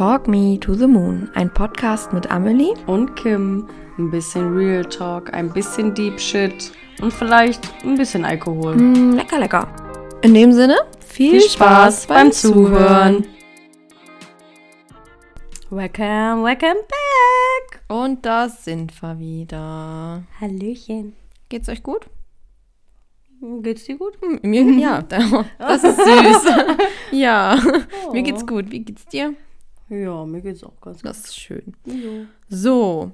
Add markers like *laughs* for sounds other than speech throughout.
Talk Me to the Moon, ein Podcast mit Amelie und Kim. Ein bisschen Real Talk, ein bisschen Deep Shit und vielleicht ein bisschen Alkohol. Mm, lecker, lecker. In dem Sinne, viel, Viel Spaß beim Zuhören. Welcome, welcome back. Und da sind wir wieder. Hallöchen. Geht's euch gut? Geht's dir gut? Hm, Mir, ja, *laughs* das ist süß. *laughs* ja, mir geht's gut. Wie geht's dir? Ja, mir geht's auch ganz gut. Das ist schön. Jo. So,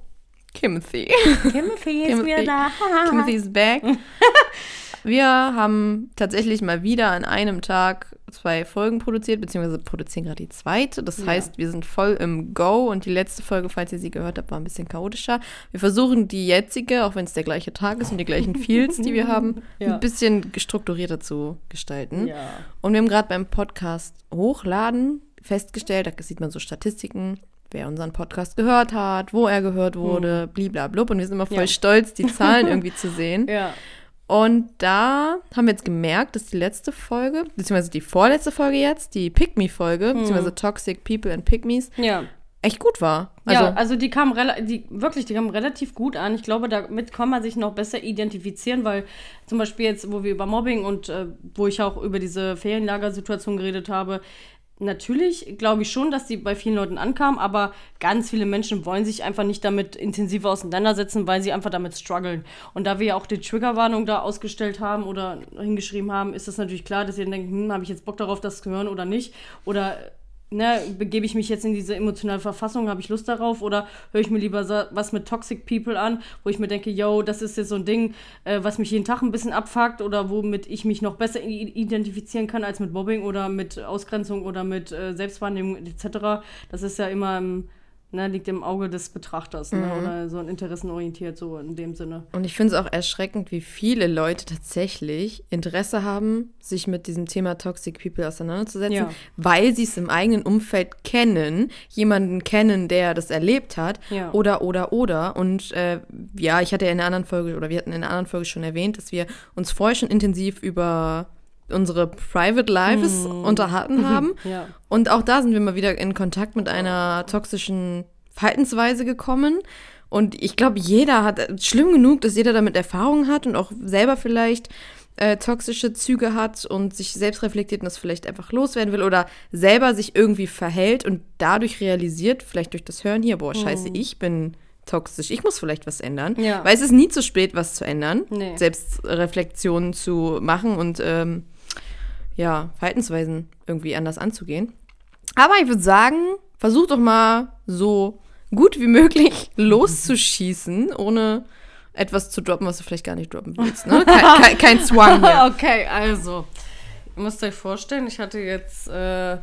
Timothy. Timothy ist wieder da. *laughs* Timothy is back. *laughs* Wir haben tatsächlich mal wieder an einem Tag zwei Folgen produziert, beziehungsweise produzieren gerade die zweite. Das Ja. heißt, wir sind voll im Go und die letzte Folge, falls ihr sie gehört habt, war ein bisschen chaotischer. Wir versuchen die jetzige, auch wenn es der gleiche Tag ist und die gleichen Fields, die wir *laughs* haben, Ja. ein bisschen strukturierter zu gestalten. Ja. Und wir haben gerade beim Podcast hochladen festgestellt, da sieht man so Statistiken, wer unseren Podcast gehört hat, wo er gehört wurde, bliblablub. Und wir sind immer voll Hm. Ja. stolz, die Zahlen *laughs* irgendwie zu sehen. Ja. Und da haben wir jetzt gemerkt, dass die letzte Folge, beziehungsweise die vorletzte Folge jetzt, die Pick-Me-Folge, Hm. beziehungsweise Toxic People and Pick-Me's, Ja. echt gut war. Also, ja, also die kamen die wirklich, die kamen relativ gut an. Ich glaube, damit kann man sich noch besser identifizieren, weil zum Beispiel jetzt, wo wir über Mobbing und äh, wo ich auch über diese Ferienlagersituation geredet habe, natürlich glaube ich schon, dass die bei vielen Leuten ankam, aber ganz viele Menschen wollen sich einfach nicht damit intensiver auseinandersetzen, weil sie einfach damit strugglen. Und da wir ja auch die Triggerwarnung da ausgestellt haben oder hingeschrieben haben, ist es natürlich klar, dass ihr denkt, hm, habe ich jetzt Bock darauf, das zu hören oder nicht? Oder ne, begebe ich mich jetzt in diese emotionale Verfassung, habe ich Lust darauf oder höre ich mir lieber sa- was mit Toxic People an, wo ich mir denke, yo, das ist jetzt so ein Ding, äh, was mich jeden Tag ein bisschen abfuckt oder womit ich mich noch besser identifizieren kann als mit Mobbing oder mit Ausgrenzung oder mit äh, Selbstwahrnehmung etc. Das ist ja immer im, ne, liegt im Auge des Betrachters ne, oder so ein interessenorientiert, so in dem Sinne. und ich finde es auch erschreckend, wie viele Leute tatsächlich Interesse haben, sich mit diesem Thema Toxic People auseinanderzusetzen, Ja. weil sie es im eigenen Umfeld kennen, jemanden kennen, der das erlebt hat, Ja. oder, oder, oder. Und äh, ja, ich hatte ja in einer anderen Folge, oder wir hatten in einer anderen Folge schon erwähnt, dass wir uns vorher schon intensiv über unsere Private Lives unterhalten haben. Ja. Und auch da sind wir mal wieder in Kontakt mit einer toxischen Verhaltensweise gekommen. Und ich glaube, jeder hat, schlimm genug, dass jeder damit Erfahrung hat und auch selber vielleicht äh, toxische Züge hat und sich selbst reflektiert und das vielleicht einfach loswerden will oder selber sich irgendwie verhält und dadurch realisiert, vielleicht durch das Hören hier, boah, scheiße, ich bin toxisch, ich muss vielleicht was ändern. Ja. Weil es ist nie zu spät, was zu ändern, Nee. Selbstreflexionen zu machen und ähm, ja, Verhaltensweisen irgendwie anders anzugehen. Aber ich würde sagen, versuch doch mal so gut wie möglich loszuschießen, ohne etwas zu droppen, was du vielleicht gar nicht droppen willst. Ne? Kein, kein, kein Zwang hier. *laughs* Okay, also. Ihr müsst euch vorstellen, ich hatte jetzt. Äh,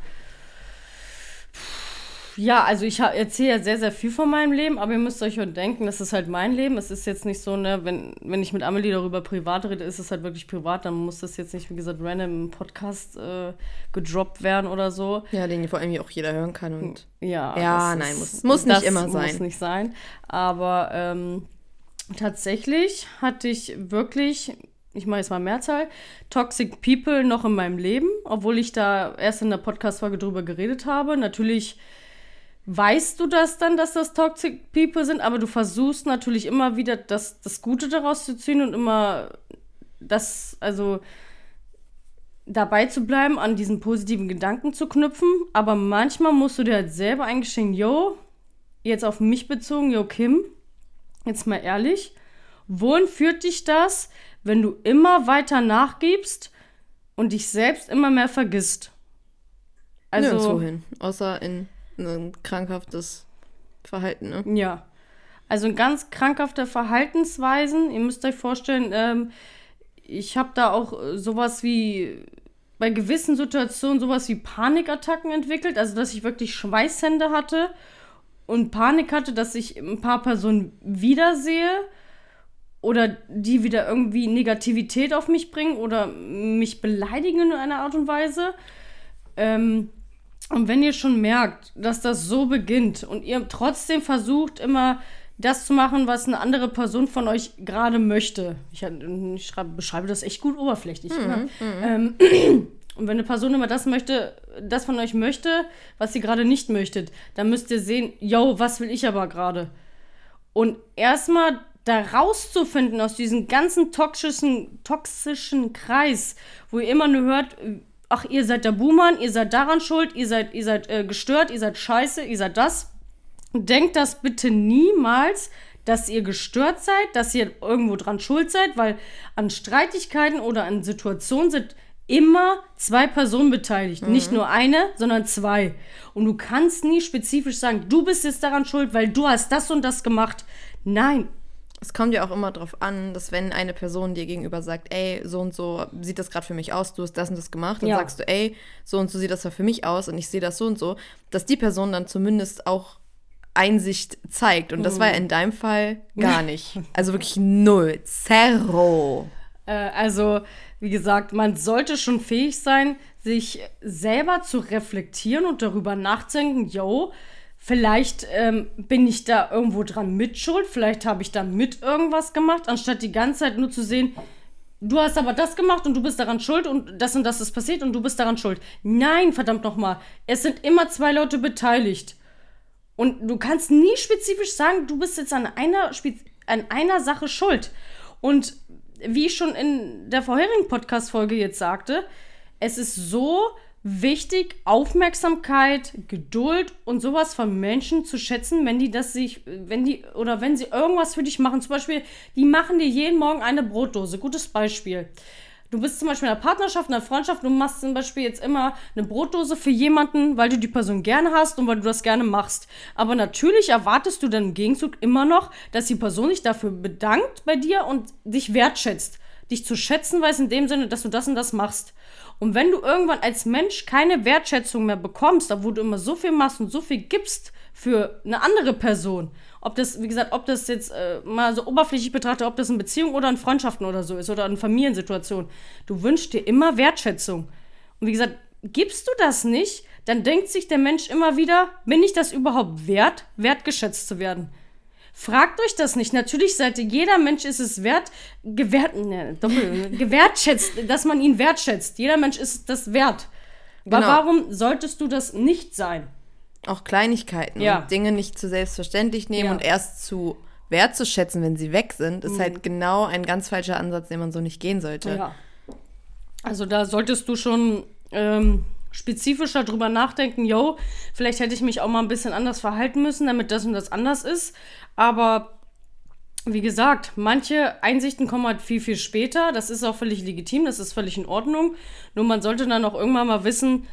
ja, also ich erzähle ja sehr, sehr viel von meinem Leben, aber ihr müsst euch schon denken, das ist halt mein Leben. Es ist jetzt nicht so, ne, wenn, wenn ich mit Amelie darüber privat rede, ist es halt wirklich privat. Dann muss das jetzt nicht, wie gesagt, random im Podcast äh, gedroppt werden oder so. Ja, den vor allem auch jeder hören kann. Und Ja, Ja, nein, ist- muss- muss nicht immer sein. Muss nicht sein. Aber ähm, tatsächlich hatte ich wirklich, ich mache jetzt mal Mehrzahl, Toxic People noch in meinem Leben, obwohl ich da erst in der Podcast-Folge drüber geredet habe. Natürlich weißt du das dann, dass das Toxic People sind, aber du versuchst natürlich immer wieder das, das Gute daraus zu ziehen und immer das, also dabei zu bleiben, an diesen positiven Gedanken zu knüpfen. Aber manchmal musst du dir halt selber eingestehen, yo, jetzt auf mich bezogen, yo, Kim, jetzt mal ehrlich, wohin führt dich das, wenn du immer weiter nachgibst und dich selbst immer mehr vergisst? nirgendwo Also, hin. Außer in ein krankhaftes Verhalten, ne? ja. Also ein ganz krankhafter Verhaltensweisen. Ihr müsst euch vorstellen, ähm, ich habe da auch äh, sowas wie bei gewissen Situationen sowas wie Panikattacken entwickelt, also dass ich wirklich Schweißhände hatte und Panik hatte, dass ich ein paar Personen wiedersehe oder die wieder irgendwie Negativität auf mich bringen oder mich beleidigen in einer Art und Weise. Ähm, und wenn ihr schon merkt, dass das so beginnt und ihr trotzdem versucht, immer das zu machen, was eine andere Person von euch gerade möchte. Ich, ich schreibe, beschreibe das echt gut oberflächlich. ne? Ähm, *clears throat* Und wenn eine Person immer das möchte, das von euch möchte, was sie gerade nicht möchtet, dann müsst ihr sehen, yo, was will ich aber gerade? Und erstmal da rauszufinden aus diesem ganzen toxischen, toxischen Kreis, wo ihr immer nur hört, ach, ihr seid der Buhmann, ihr seid daran schuld, ihr seid, ihr seid äh, gestört, ihr seid scheiße, ihr seid das. Denkt das bitte niemals, dass ihr gestört seid, dass ihr irgendwo dran schuld seid, weil an Streitigkeiten oder an Situationen sind immer zwei Personen beteiligt. Mhm. Nicht nur eine, sondern zwei. Und du kannst nie spezifisch sagen, du bist jetzt daran schuld, weil du hast das und das gemacht. Nein. Es kommt ja auch immer darauf an, dass wenn eine Person dir gegenüber sagt, ey, so und so sieht das gerade für mich aus, du hast das und das gemacht, dann ja. sagst du, ey, so und so sieht das für mich aus und ich sehe das so und so, dass die Person dann zumindest auch Einsicht zeigt. Und das war ja in deinem Fall gar *laughs* nicht. Also wirklich null. Zero. Äh, also, wie gesagt, man sollte schon fähig sein, sich selber zu reflektieren und darüber nachzudenken, yo, Vielleicht ähm, bin ich da irgendwo dran mitschuld, vielleicht habe ich da mit irgendwas gemacht, anstatt die ganze Zeit nur zu sehen, du hast aber das gemacht und du bist daran schuld und das und das ist passiert und du bist daran schuld. Nein, verdammt nochmal, es sind immer zwei Leute beteiligt. Und du kannst nie spezifisch sagen, du bist jetzt an einer, an einer Sache schuld. Und wie ich schon in der vorherigen Podcast-Folge jetzt sagte, es ist so wichtig, Aufmerksamkeit, Geduld und sowas von Menschen zu schätzen, wenn die das sich, wenn die, oder wenn sie irgendwas für dich machen. Zum Beispiel, die machen dir jeden Morgen eine Brotdose. Gutes Beispiel. Du bist zum Beispiel in einer Partnerschaft, in einer Freundschaft, du machst zum Beispiel jetzt immer eine Brotdose für jemanden, weil du die Person gerne hast und weil du das gerne machst. Aber natürlich erwartest du dann im Gegenzug immer noch, dass die Person sich dafür bedankt bei dir und dich wertschätzt. Dich zu schätzen weiß in dem Sinne, dass du das und das machst. Und wenn du irgendwann als Mensch keine Wertschätzung mehr bekommst, da wo du immer so viel machst und so viel gibst für eine andere Person, ob das, wie gesagt, ob das jetzt äh, mal so oberflächlich betrachtet, ob das in Beziehungen oder in Freundschaften oder so ist oder in Familiensituationen, du wünschst dir immer Wertschätzung. Und wie gesagt, gibst du das nicht, dann denkt sich der Mensch immer wieder, bin ich das überhaupt wert, wertgeschätzt zu werden? Fragt euch das nicht. Natürlich seid ihr, jeder Mensch ist es wert, gewährt, ne, doppel, gewertschätzt, *laughs* dass man ihn wertschätzt. Jeder Mensch ist das wert. Genau. Aber warum solltest du das nicht sein? Auch Kleinigkeiten. Ja. Dinge nicht zu selbstverständlich nehmen ja. und erst zu wertzuschätzen, wenn sie weg sind, ist mhm. halt genau ein ganz falscher Ansatz, den man so nicht gehen sollte. Ja. Also da solltest du schon ähm, spezifischer drüber nachdenken, yo, vielleicht hätte ich mich auch mal ein bisschen anders verhalten müssen, damit das und das anders ist. Aber wie gesagt, manche Einsichten kommen halt viel, viel später. Das ist auch völlig legitim, das ist völlig in Ordnung. Nur man sollte dann auch irgendwann mal wissen,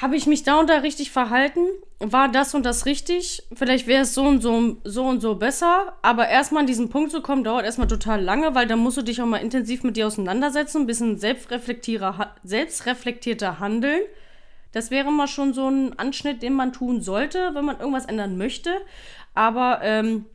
habe ich mich da und da richtig verhalten? War das und das richtig? Vielleicht wäre es so und so, so und so besser. Aber erstmal an diesen Punkt zu kommen, dauert erstmal total lange, weil dann musst du dich auch mal intensiv mit dir auseinandersetzen, ein bisschen selbstreflektierter handeln. Das wäre mal schon so ein Anschnitt, den man tun sollte, wenn man irgendwas ändern möchte. Aber ähm,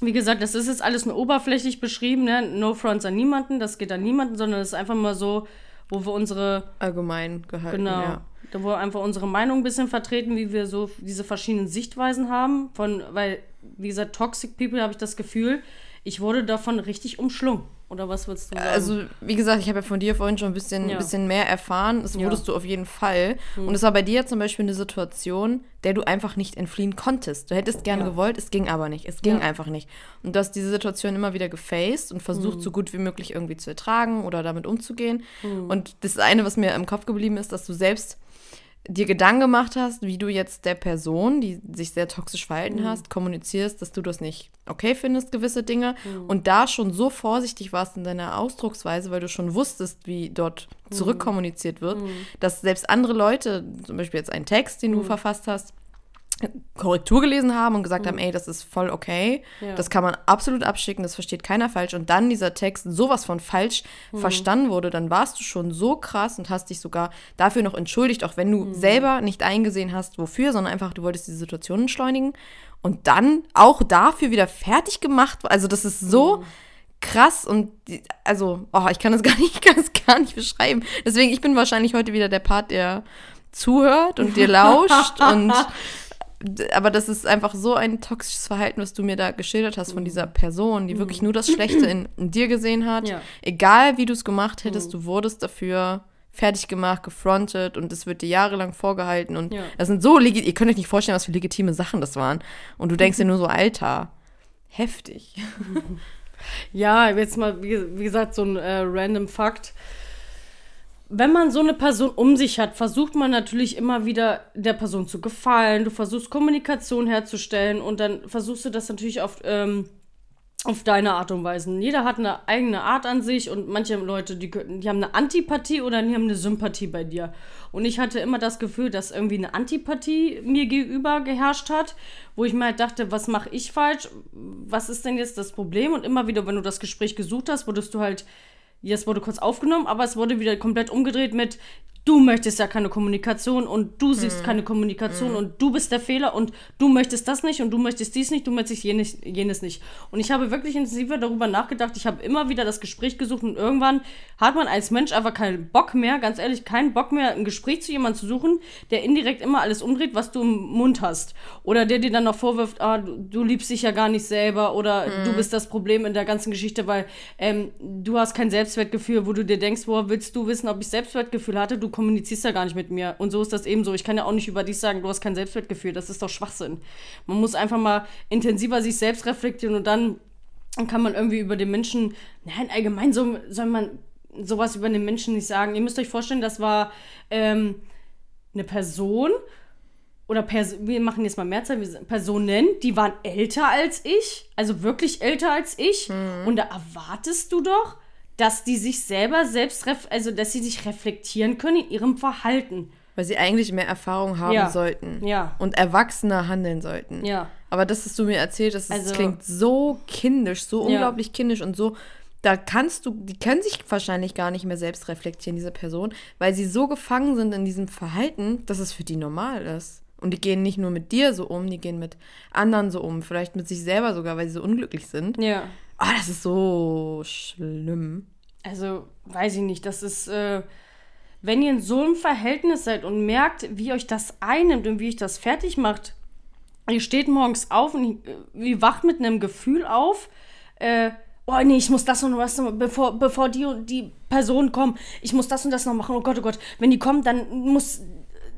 wie gesagt, das ist jetzt alles nur oberflächlich beschrieben, ne? No fronts an niemanden, das geht an niemanden, sondern es ist einfach mal so, wo wir unsere. Allgemein gehalten, genau, ja. Da wo wir einfach unsere Meinung ein bisschen vertreten, wie wir so diese verschiedenen Sichtweisen haben. Von, weil, wie gesagt, Toxic People habe ich das Gefühl, ich wurde davon richtig umschlungen. Oder was würdest du sagen? Also, wie gesagt, ich habe ja von dir vorhin schon ein bisschen, ja. bisschen mehr erfahren. Das wurdest ja. du auf jeden Fall. Hm. Und es war bei dir zum Beispiel eine Situation, der du einfach nicht entfliehen konntest. Du hättest gerne ja. gewollt, es ging aber nicht. Es ging einfach nicht. Und du hast diese Situation immer wieder gefaced und versucht, hm. so gut wie möglich irgendwie zu ertragen oder damit umzugehen. Hm. Und das eine, was mir im Kopf geblieben ist, dass du selbst dir Gedanken gemacht hast, wie du jetzt der Person, die sich sehr toxisch verhalten mhm. hast, kommunizierst, dass du das nicht okay findest, gewisse Dinge. Mhm. Und da schon so vorsichtig warst in deiner Ausdrucksweise, weil du schon wusstest, wie dort mhm. zurückkommuniziert wird, mhm. dass selbst andere Leute, zum Beispiel jetzt einen Text, den du mhm. verfasst hast, Korrektur gelesen haben und gesagt mhm. haben, ey, das ist voll okay, ja. das kann man absolut abschicken, das versteht keiner falsch und dann dieser Text sowas von falsch mhm. verstanden wurde, dann warst du schon so krass und hast dich sogar dafür noch entschuldigt, auch wenn du mhm. selber nicht eingesehen hast, wofür, sondern einfach, du wolltest die Situation entschleunigen und dann auch dafür wieder fertig gemacht, also das ist so mhm. krass und also, oh, ich kann das *laughs* gar nicht, ich kann das gar nicht beschreiben. Deswegen, ich bin wahrscheinlich heute wieder der Part, der zuhört und dir lauscht *laughs* und aber das ist einfach so ein toxisches Verhalten, was du mir da geschildert hast von mhm. dieser Person, die wirklich mhm. nur das Schlechte in, in dir gesehen hat. Ja. Egal wie du es gemacht hättest, mhm. du wurdest dafür fertig gemacht, gefrontet und das wird dir jahrelang vorgehalten und Ja. das sind so legit, ihr könnt euch nicht vorstellen, was für legitime Sachen das waren und du denkst dir nur so, Alter, heftig. *laughs* Ja, jetzt mal, wie, wie gesagt, so ein äh, random Fakt. Wenn man so eine Person um sich hat, versucht man natürlich immer wieder der Person zu gefallen. Du versuchst Kommunikation herzustellen und dann versuchst du das natürlich auf, ähm, auf deine Art und Weise. Jeder hat eine eigene Art an sich und manche Leute, die, die haben eine Antipathie oder die haben eine Sympathie bei dir. Und ich hatte immer das Gefühl, dass irgendwie eine Antipathie mir gegenüber geherrscht hat, wo ich mir halt dachte, was mache ich falsch? Was ist denn jetzt das Problem? Und immer wieder, wenn du das Gespräch gesucht hast, wurdest du halt, ja, es wurde kurz aufgenommen, aber es wurde wieder komplett umgedreht mit, du möchtest ja keine Kommunikation und du siehst keine Kommunikation und du bist der Fehler und du möchtest das nicht und du möchtest dies nicht, du möchtest jenes, jenes nicht. Und ich habe wirklich intensiver darüber nachgedacht. Ich habe immer wieder das Gespräch gesucht und irgendwann hat man als Mensch einfach keinen Bock mehr, ganz ehrlich, keinen Bock mehr, ein Gespräch zu jemandem zu suchen, der indirekt immer alles umdreht, was du im Mund hast. Oder der dir dann noch vorwirft, ah, du, du liebst dich ja gar nicht selber oder du bist das Problem in der ganzen Geschichte, weil ähm, du hast kein Selbstwertgefühl, wo du dir denkst, woher willst du wissen, ob ich Selbstwertgefühl hatte? Du kommunizierst ja gar nicht mit mir. Und so ist das ebenso. Ich kann ja auch nicht über dich sagen, du hast kein Selbstwertgefühl. Das ist doch Schwachsinn. Man muss einfach mal intensiver sich selbst reflektieren und dann kann man irgendwie über den Menschen, nein, allgemein so, soll man sowas über den Menschen nicht sagen. Ihr müsst euch vorstellen, das war ähm, eine Person oder Pers wir machen jetzt mal Mehrzahl, Personen, die waren älter als ich, also wirklich älter als ich. Und da erwartest du doch, dass die sich selber selbst, also dass sie sich reflektieren können in ihrem Verhalten. Weil sie eigentlich mehr Erfahrung haben Ja. sollten. Ja. Und erwachsener handeln sollten. Ja. Aber das, was du mir erzählt hast, das Also- klingt so kindisch, so Ja. unglaublich kindisch und so. Da kannst du, die können sich wahrscheinlich gar nicht mehr selbst reflektieren, diese Person, weil sie so gefangen sind in diesem Verhalten, dass es für die normal ist. Und die gehen nicht nur mit dir so um, die gehen mit anderen so um, vielleicht mit sich selber sogar, weil sie so unglücklich sind. Ja. Oh, das ist so schlimm. Also, weiß ich nicht, das ist, äh, wenn ihr in so einem Verhältnis seid und merkt, wie euch das einnimmt und wie euch das fertig macht, ihr steht morgens auf und äh, ihr wacht mit einem Gefühl auf, äh, oh nee, ich muss das und das noch, bevor, bevor die und die Personen kommen, ich muss das und das noch machen, oh Gott, oh Gott, wenn die kommen, dann muss,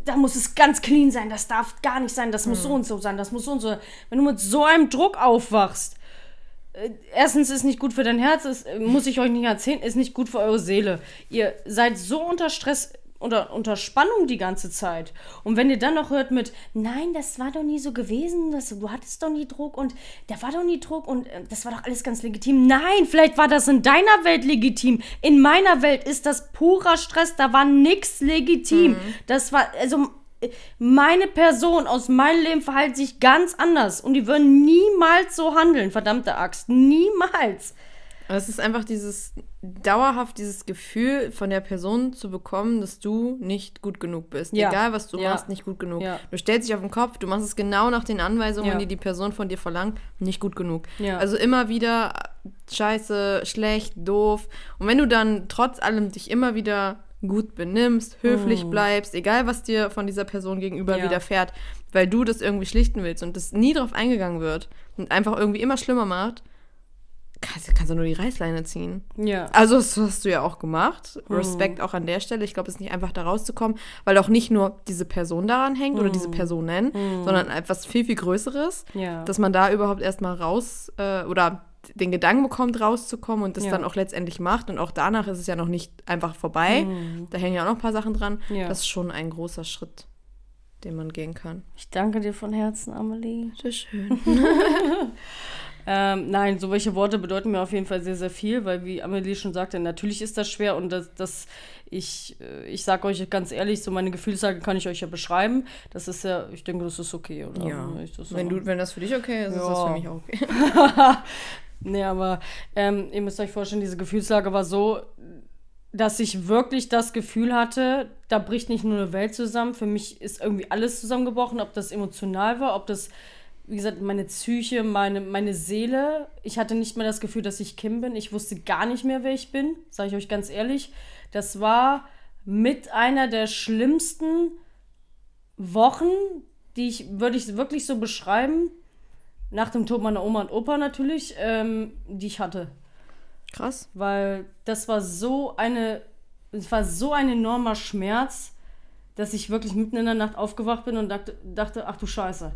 da muss es ganz clean sein, das darf gar nicht sein, das muss so und so sein, das muss so und so. Wenn du mit so einem Druck aufwachst, erstens ist nicht gut für dein Herz, ist, äh, muss ich euch nicht erzählen, ist nicht gut für eure Seele. Ihr seid so unter Stress, unter, unter Spannung die ganze Zeit. Und wenn ihr dann noch hört mit, nein, das war doch nie so gewesen, das, du hattest doch nie Druck und da war doch nie Druck und äh, das war doch alles ganz legitim. Nein, vielleicht war das in deiner Welt legitim. In meiner Welt ist das purer Stress, da war nichts legitim. Das war, also äh, meine Person aus meinem Leben verhält sich ganz anders und die würden niemals so handeln, verdammte Axt. Niemals. Es ist einfach dieses dauerhaft dieses Gefühl von der Person zu bekommen, dass du nicht gut genug bist. Ja. Egal, was du Ja. machst, nicht gut genug. Ja. Du stellst dich auf den Kopf, du machst es genau nach den Anweisungen, die die Person von dir verlangt, nicht gut genug. Ja. Also immer wieder scheiße, schlecht, doof. Und wenn du dann trotz allem dich immer wieder gut benimmst, höflich bleibst, egal was dir von dieser Person gegenüber Mm. Ja. widerfährt, weil du das irgendwie schlichten willst und das nie drauf eingegangen wird und einfach irgendwie immer schlimmer macht, kannst, kannst du nur die Reißleine ziehen. Ja. Also das hast du ja auch gemacht. Hm. Respekt auch an der Stelle. Ich glaube, es ist nicht einfach da rauszukommen, weil auch nicht nur diese Person daran hängt oder Hm. diese Personen, sondern etwas viel, viel Größeres, Ja. dass man da überhaupt erstmal raus äh, oder den Gedanken bekommt, rauszukommen und das Ja. dann auch letztendlich macht. Und auch danach ist es ja noch nicht einfach vorbei. Da hängen ja auch noch ein paar Sachen dran. Ja. Das ist schon ein großer Schritt, den man gehen kann. Ich danke dir von Herzen, Amelie. Sehr schön. *laughs* Ähm, nein, so welche Worte bedeuten mir auf jeden Fall sehr, sehr viel, weil wie Amelie schon sagte, natürlich ist das schwer und das, das ich, äh, ich sage euch ganz ehrlich, so meine Gefühlslage kann ich euch ja beschreiben. Das ist ja, ich denke, das ist okay, oder? Ja. Wenn du, wenn das für dich okay ist, ist das Ja. für mich auch okay. *laughs* *laughs* Nee, aber ähm, ihr müsst euch vorstellen, diese Gefühlslage war so, dass ich wirklich das Gefühl hatte, da bricht nicht nur eine Welt zusammen. Für mich ist irgendwie alles zusammengebrochen, ob das emotional war, ob das, wie gesagt, meine Psyche, meine, meine Seele. Ich hatte nicht mehr das Gefühl, dass ich Kim bin. Ich wusste gar nicht mehr, wer ich bin, sage ich euch ganz ehrlich. Das war mit einer der schlimmsten Wochen, die ich, würde ich wirklich so beschreiben, nach dem Tod meiner Oma und Opa natürlich, ähm, die ich hatte. Krass. Weil das war so eine es war so ein enormer Schmerz, dass ich wirklich mitten in der Nacht aufgewacht bin und dachte, dachte ach du Scheiße.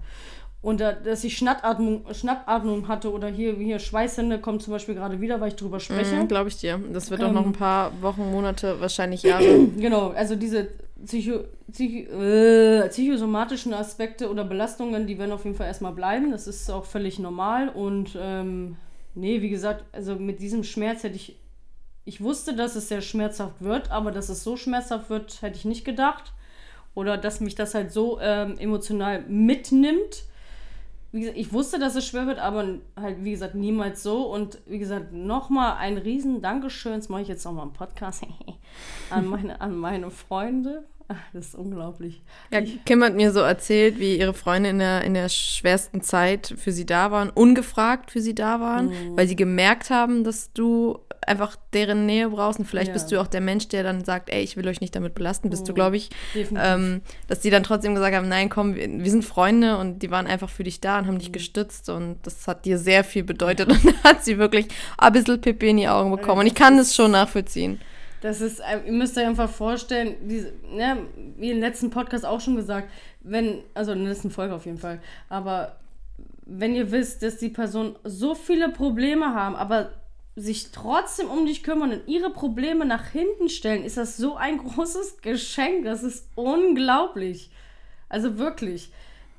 Und da, dass ich Schnappatmung, Schnappatmung hatte oder hier, hier Schweißhände kommt zum Beispiel gerade wieder, weil ich drüber spreche. Mhm, Glaube ich dir. Das wird auch noch ein paar Wochen, Monate, wahrscheinlich *clears throat* Jahre. Genau, also diese Psycho, Psycho, äh, psychosomatischen Aspekte oder Belastungen, die werden auf jeden Fall erstmal bleiben. Das ist auch völlig normal. Und ähm, nee, wie gesagt, also mit diesem Schmerz hätte ich. Ich wusste, dass es sehr schmerzhaft wird, aber dass es so schmerzhaft wird, hätte ich nicht gedacht. Oder dass mich das halt so ähm, emotional mitnimmt. Wie gesagt, ich wusste, dass es schwer wird, aber halt, wie gesagt, niemals so. Und wie gesagt, nochmal ein riesen Dankeschön, das mache ich jetzt nochmal im Podcast, *laughs* an, meine, an meine Freunde. Das ist unglaublich. Ja, Kim hat mir so erzählt, wie ihre Freunde in der, in der schwersten Zeit für sie da waren, ungefragt für sie da waren, Mhm. weil sie gemerkt haben, dass du einfach deren Nähe brauchst. Und vielleicht Ja. bist du auch der Mensch, der dann sagt, ey, ich will euch nicht damit belasten, bist du, glaube ich. Ähm, dass die dann trotzdem gesagt haben, nein, komm, wir, wir sind Freunde und die waren einfach für dich da und haben dich gestützt und das hat dir sehr viel bedeutet *laughs* und da hat sie wirklich ein bisschen Pipi in die Augen bekommen und ich kann das schon nachvollziehen. Das ist, äh, ihr müsst euch einfach vorstellen, diese, ne, wie im letzten Podcast auch schon gesagt, wenn, also in der letzten Folge auf jeden Fall, aber wenn ihr wisst, dass die Personen so viele Probleme haben, aber sich trotzdem um dich kümmern und ihre Probleme nach hinten stellen, ist das so ein *laughs* großes Geschenk. Das ist unglaublich. Also wirklich.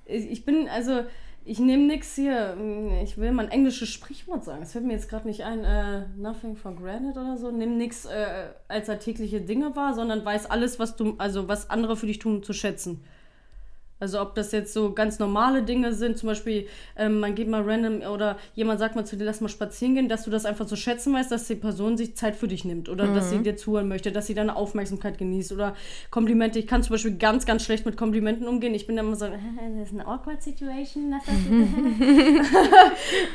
Ich ich bin, also, ich nehme nichts hier. Ich will mal ein englisches Sprichwort sagen. Es fällt mir jetzt gerade nicht ein. Äh, nothing for granted oder so. Nimm nichts äh, als alltägliche Dinge wahr, sondern weiß alles, was du, also was andere für dich tun, zu schätzen. Also ob das jetzt so ganz normale Dinge sind, zum Beispiel ähm, man geht mal random oder jemand sagt mal zu dir, lass mal spazieren gehen, dass du das einfach zu schätzen weißt, dass die Person sich Zeit für dich nimmt oder dass sie dir zuhören möchte, dass sie deine Aufmerksamkeit genießt oder Komplimente. Ich kann zum Beispiel ganz, ganz schlecht mit Komplimenten umgehen. Ich bin dann immer so, *laughs* das ist eine awkward situation. lass das *laughs*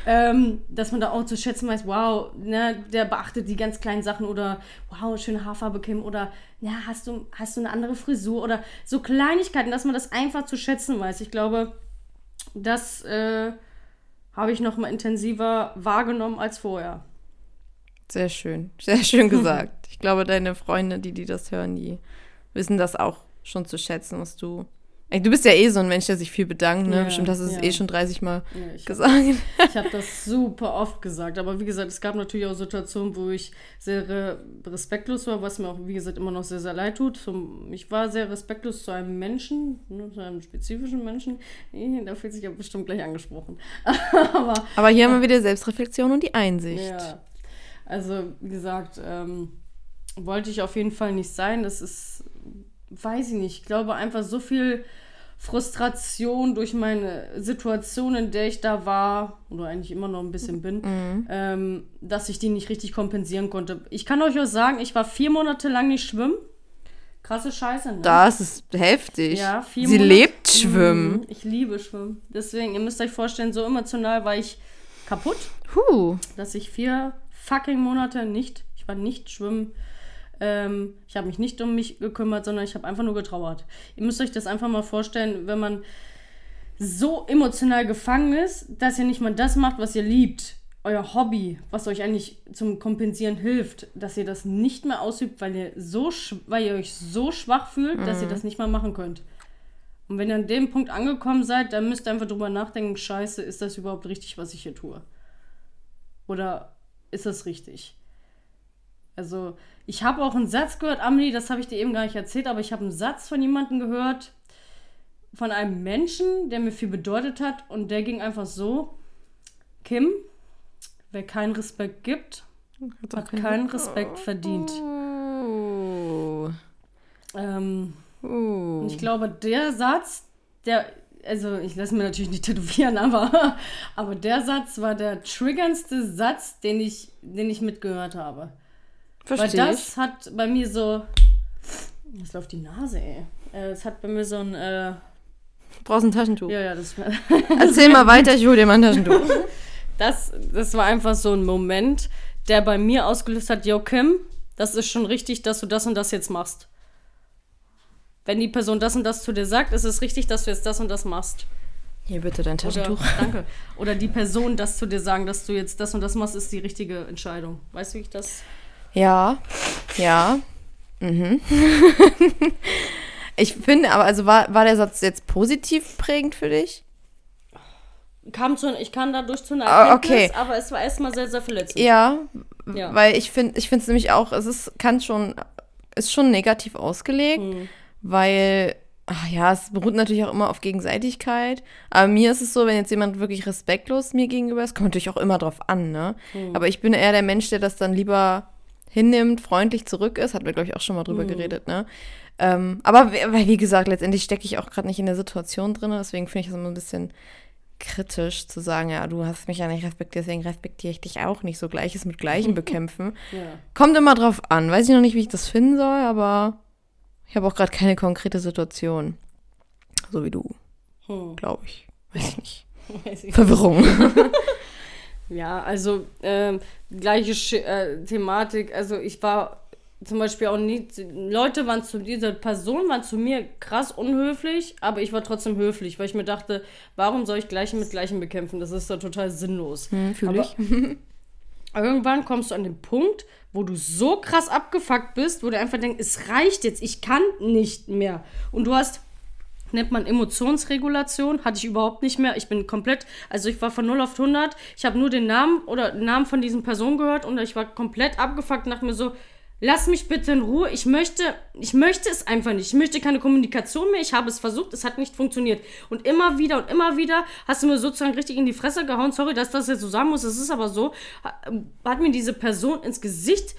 ähm, dass man da auch zu schätzen weiß, wow, ne, der beachtet die ganz kleinen Sachen oder wow, schöne Haarfarbe Kim oder ja, hast du, hast du eine andere Frisur oder so Kleinigkeiten, dass man das einfach zu schätzen weiß. Ich glaube, das äh, habe ich noch mal intensiver wahrgenommen als vorher. Sehr schön, sehr schön *laughs* gesagt. Ich glaube, deine Freunde, die, die das hören, die wissen das auch schon zu schätzen, was du. Du bist ja eh so ein Mensch, der sich viel bedankt, ne? Ja, Bestimmt hast du es ja. eh schon 30 Mal Ja, ich hab- gesagt. Ich habe das super oft gesagt, aber wie gesagt, es gab natürlich auch Situationen, wo ich sehr re respektlos war, was mir auch, wie gesagt, immer noch sehr, sehr leid tut. Zum, ich war sehr respektlos zu einem Menschen, ne, zu einem spezifischen Menschen. Da fühlt sich ja bestimmt gleich angesprochen. *laughs* aber Aber hier haben wir wieder Selbstreflexion und die Einsicht. ja, also wie gesagt, ähm, wollte ich auf jeden Fall nicht sein. Das ist, weiß ich nicht, ich glaube einfach so viel Frustration durch meine Situation, in der ich da war, oder eigentlich immer noch ein bisschen bin, ähm, dass ich die nicht richtig kompensieren konnte. Ich kann euch auch sagen, ich war vier Monate lang nicht schwimmen. Krasse Scheiße, ne? Das ist heftig. Ja, vier Sie Monate- lebt Schwimmen. Mhm, Ich liebe Schwimmen. Deswegen, ihr müsst euch vorstellen, so emotional war ich kaputt Puh. dass ich vier fucking Monate nicht, ich war nicht schwimmen, ähm, ich habe mich nicht um mich gekümmert, sondern ich habe einfach nur getrauert. Ihr müsst euch das einfach mal vorstellen, wenn man so emotional gefangen ist, dass ihr nicht mal das macht, was ihr liebt, euer Hobby, was euch eigentlich zum Kompensieren hilft, dass ihr das nicht mehr ausübt, weil ihr, so, weil ihr euch so schwach fühlt, dass ihr das nicht mal machen könnt. Und wenn ihr an dem Punkt angekommen seid, dann müsst ihr einfach drüber nachdenken, scheiße, ist das überhaupt richtig, was ich hier tue? Oder ist das richtig? Also, ich habe auch einen Satz gehört, Amelie, das habe ich dir eben gar nicht erzählt, aber ich habe einen Satz von jemandem gehört, von einem Menschen, der mir viel bedeutet hat und der ging einfach so, Kim, wer keinen Respekt gibt, hat keinen Respekt verdient. Uh. Ähm, Uh. Und ich glaube, der Satz, der, also ich lasse mir natürlich nicht *laughs* tätowieren, aber, aber der Satz war der triggerndste Satz, den ich, den ich mitgehört habe. Weil Verstehe das ich. hat bei mir so. Das läuft die Nase, ey. Äh, Es hat bei mir so ein. Äh, Du brauchst ein Taschentuch. ja, ja, das, *laughs* Erzähl mal weiter, ich hol dir mal ein Taschentuch. *laughs* das, das war einfach so ein Moment, der bei mir ausgelöst hat: Yo, Kim, das ist schon richtig, dass du das und das jetzt machst. Wenn die Person das und das zu dir sagt, ist es richtig, dass du jetzt das und das machst. Hier bitte dein Oder, Taschentuch. danke. *laughs* Oder die Person das zu dir sagen, dass du jetzt das und das machst, ist die richtige Entscheidung. Weißt du, wie ich das. Ja, ja. Mhm. *laughs* ich finde, aber also war, war der Satz jetzt positiv prägend für dich? Kam zu, ich kann dadurch zu einer Ah, Erkenntnis, okay. aber es war erstmal sehr, sehr verletzend. Ja, Ja. weil ich finde, ich finde es nämlich auch, es ist, kann schon, ist schon negativ ausgelegt, Hm. weil, ach ja, es beruht natürlich auch immer auf Gegenseitigkeit. Aber mir ist es so, wenn jetzt jemand wirklich respektlos mir gegenüber ist, kommt natürlich auch immer drauf an, ne? Hm. Aber ich bin eher der Mensch, der das dann lieber hinnimmt, freundlich zurück ist, hatten wir, glaube ich, auch schon mal drüber Hm. geredet, ne? Ähm, aber wie- weil, wie gesagt, letztendlich stecke ich auch gerade nicht in der Situation drin, deswegen finde ich es immer ein bisschen kritisch zu sagen, ja, du hast mich ja nicht respektiert, deswegen respektiere ich dich auch nicht. So Gleiches mit Gleichem *laughs* bekämpfen. Ja. Kommt immer drauf an. Weiß ich noch nicht, wie ich das finden soll, aber ich habe auch gerade keine konkrete Situation. So wie du, Hm. glaube ich. Weiß ich nicht. *laughs* Weiß ich. Verwirrung. *laughs* Ja, also ähm, gleiche Sch äh, Thematik. Also ich war zum Beispiel auch nie. Leute waren zu dieser Person waren zu mir krass unhöflich, aber ich war trotzdem höflich, weil ich mir dachte, warum soll ich Gleiche mit Gleichem bekämpfen? Das ist doch total sinnlos. Hm, Fühle ich. *laughs* Irgendwann kommst du an den Punkt, wo du so krass abgefuckt bist, wo du einfach denkst, es reicht jetzt, ich kann nicht mehr. Und du hast, nennt man Emotionsregulation, hatte ich überhaupt nicht mehr. Ich bin komplett, also ich war von 0 auf 100, ich habe nur den Namen oder Namen von diesen Personen gehört und ich war komplett abgefuckt dachte mir so, lass mich bitte in Ruhe, ich möchte, ich möchte es einfach nicht, ich möchte keine Kommunikation mehr, ich habe es versucht, es hat nicht funktioniert. Und immer wieder und immer wieder hast du mir sozusagen richtig in die Fresse gehauen, sorry, dass das jetzt so sagen muss, es ist aber so, ha- hat mir diese Person ins Gesicht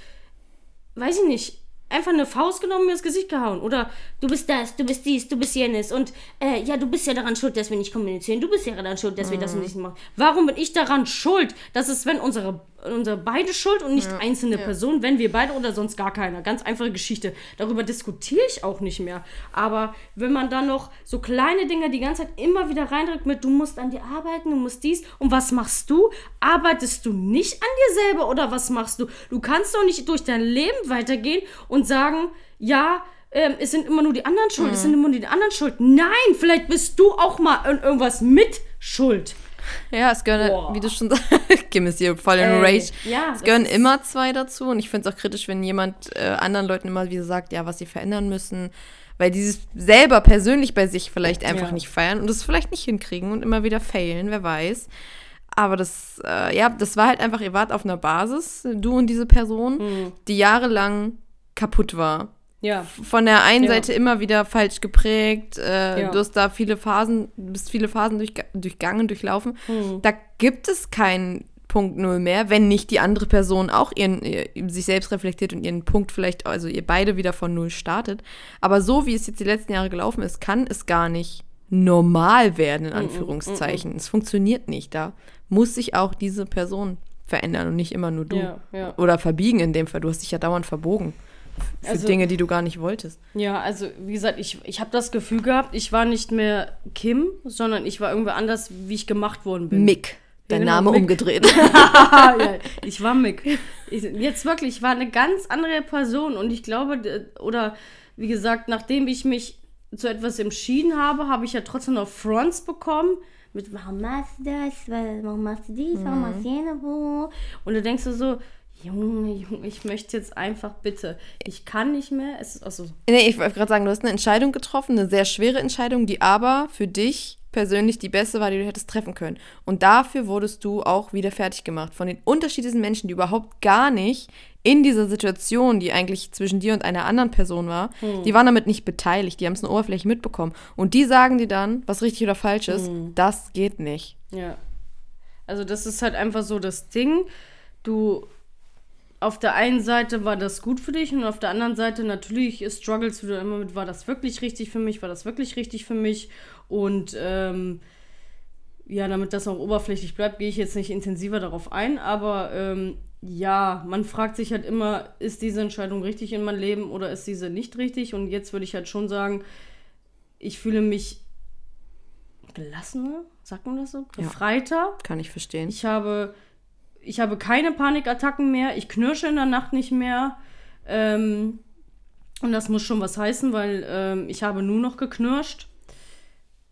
weiß ich nicht, einfach eine Faust genommen und mir ins Gesicht gehauen. Oder du bist das, du bist dies, du bist jenes. Und äh, ja, du bist ja daran schuld, dass wir nicht kommunizieren. Du bist ja daran schuld, dass wir das nicht machen. Warum bin ich daran schuld? Das ist, wenn unsere, unsere beide schuld und nicht einzelne Personen, wenn wir beide oder sonst gar keiner. Ganz einfache Geschichte. Darüber diskutiere ich auch nicht mehr. Aber wenn man dann noch so kleine Dinge die ganze Zeit immer wieder reindrückt mit, du musst an dir arbeiten, du musst dies. Und was machst du? Arbeitest du nicht an dir selber oder was machst du? Du kannst doch nicht durch dein Leben weitergehen und sagen, ja, ähm, es sind immer nur die anderen schuld, es sind immer nur die anderen schuld. Nein, vielleicht bist du auch mal in irgendwas mit schuld. Ja, es gehören, Boah. wie du schon *laughs* sagst, Kim ist hier voll in Rage. ja, es gehören immer zwei dazu und ich finde es auch kritisch, wenn jemand äh, anderen Leuten immer wieder sagt, ja, was sie verändern müssen, weil die es selber persönlich bei sich vielleicht einfach Ja. nicht feiern und es vielleicht nicht hinkriegen und immer wieder failen, wer weiß. Aber das, äh, ja, das war halt einfach, ihr wart auf einer Basis, du und diese Person, Hm. die jahrelang kaputt war Ja. von der einen Ja. Seite immer wieder falsch geprägt. Äh, Ja. Du hast da viele Phasen, bist viele Phasen durch, durchgangen, durchlaufen. Hm. Da gibt es keinen Punkt Null mehr, wenn nicht die andere Person auch ihren, ihr, sich selbst reflektiert und ihren Punkt vielleicht, also ihr beide wieder von Null startet. Aber so wie es jetzt die letzten Jahre gelaufen ist, kann es gar nicht normal werden, in Anführungszeichen. Es funktioniert nicht. Da muss sich auch diese Person verändern und nicht immer nur du. Ja, ja. Oder verbiegen in dem Fall. Du hast dich ja dauernd verbogen. Für Also- Dinge, die du gar nicht wolltest. Ja, also wie gesagt, ich, ich habe das Gefühl gehabt, ich war nicht mehr Kim, sondern ich war irgendwer anders, wie ich gemacht worden bin. Mick. Dein genau, Name Mick. umgedreht. *laughs* ja, ich war Mick. Ich, jetzt wirklich, ich war eine ganz andere Person und ich glaube, oder wie gesagt, nachdem ich mich zu etwas entschieden habe, habe ich ja trotzdem noch Fronts bekommen. Mit, warum machst du das? Warum machst du dies? Warum machst du jene? wo? Und du denkst du so, Junge, Junge, ich möchte jetzt einfach bitte. Ich kann nicht mehr. Es ist also, nee, ich wollte gerade sagen, du hast eine Entscheidung getroffen, eine sehr schwere Entscheidung, die aber für dich persönlich die beste war, die du hättest treffen können. Und dafür wurdest du auch wieder fertig gemacht. Von den unterschiedlichen Menschen, die überhaupt gar nicht in dieser Situation, die eigentlich zwischen dir und einer anderen Person war, die waren damit nicht beteiligt, die haben es nur oberflächlich mitbekommen. Und die sagen dir dann, was richtig oder falsch ist, das geht nicht. Ja. Also das ist halt einfach so das Ding. Du auf der einen Seite war das gut für dich und auf der anderen Seite natürlich struggles du immer mit, war das wirklich richtig für mich, war das wirklich richtig für mich und ähm, ja, damit das auch oberflächlich bleibt, gehe ich jetzt nicht intensiver darauf ein, aber ähm, ja, man fragt sich halt immer, ist diese Entscheidung richtig in meinem Leben oder ist diese nicht richtig und jetzt würde ich halt schon sagen, ich fühle mich gelassener, sagt man das so? Befreiter. Kann ich verstehen. Ich habe, ich habe keine Panikattacken mehr. Ich knirsche in der Nacht nicht mehr. Ähm, und das muss schon was heißen, weil ähm, ich habe nur noch geknirscht.